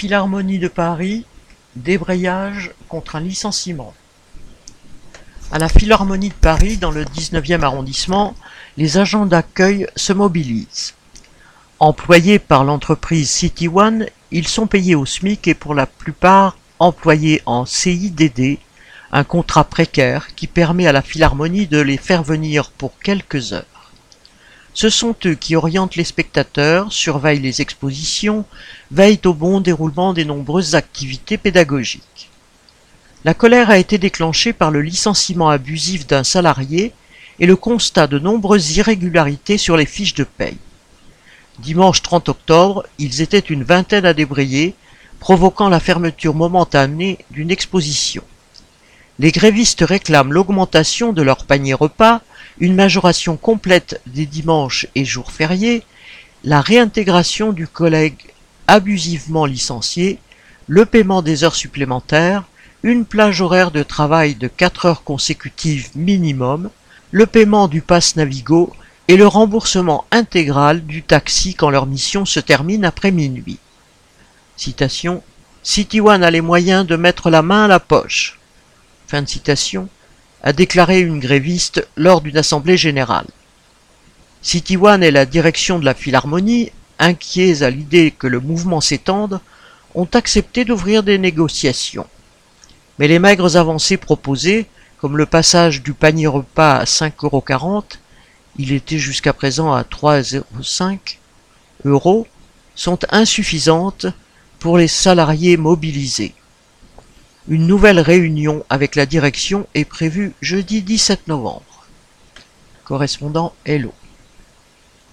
Philharmonie de Paris, débrayage contre un licenciement. À la Philharmonie de Paris, dans le 19e arrondissement, les agents d'accueil se mobilisent. Employés par l'entreprise City One, ils sont payés au SMIC et pour la plupart employés en CIDD, un contrat précaire qui permet à la Philharmonie de les faire venir pour quelques heures. Ce sont eux qui orientent les spectateurs, surveillent les expositions, veillent au bon déroulement des nombreuses activités pédagogiques. La colère a été déclenchée par le licenciement abusif d'un salarié et le constat de nombreuses irrégularités sur les fiches de paye. Dimanche 30 octobre, ils étaient une vingtaine à débrayer, provoquant la fermeture momentanée d'une exposition. Les grévistes réclament l'augmentation de leur panier repas, une majoration complète des dimanches et jours fériés, la réintégration du collègue abusivement licencié, le paiement des heures supplémentaires, une plage horaire de travail de 4 heures consécutives minimum, le paiement du pass Navigo et le remboursement intégral du taxi quand leur mission se termine après minuit. Citation City One a les moyens de mettre la main à la poche. Fin de citation a déclaré une gréviste lors d'une assemblée générale. One et la direction de la Philharmonie, inquiets à l'idée que le mouvement s'étende, ont accepté d'ouvrir des négociations. Mais les maigres avancées proposées, comme le passage du panier repas à 5,40€, il était jusqu'à présent à 3,05 euros, sont insuffisantes pour les salariés mobilisés. Une nouvelle réunion avec la direction est prévue jeudi 17 novembre. Correspondant Hello.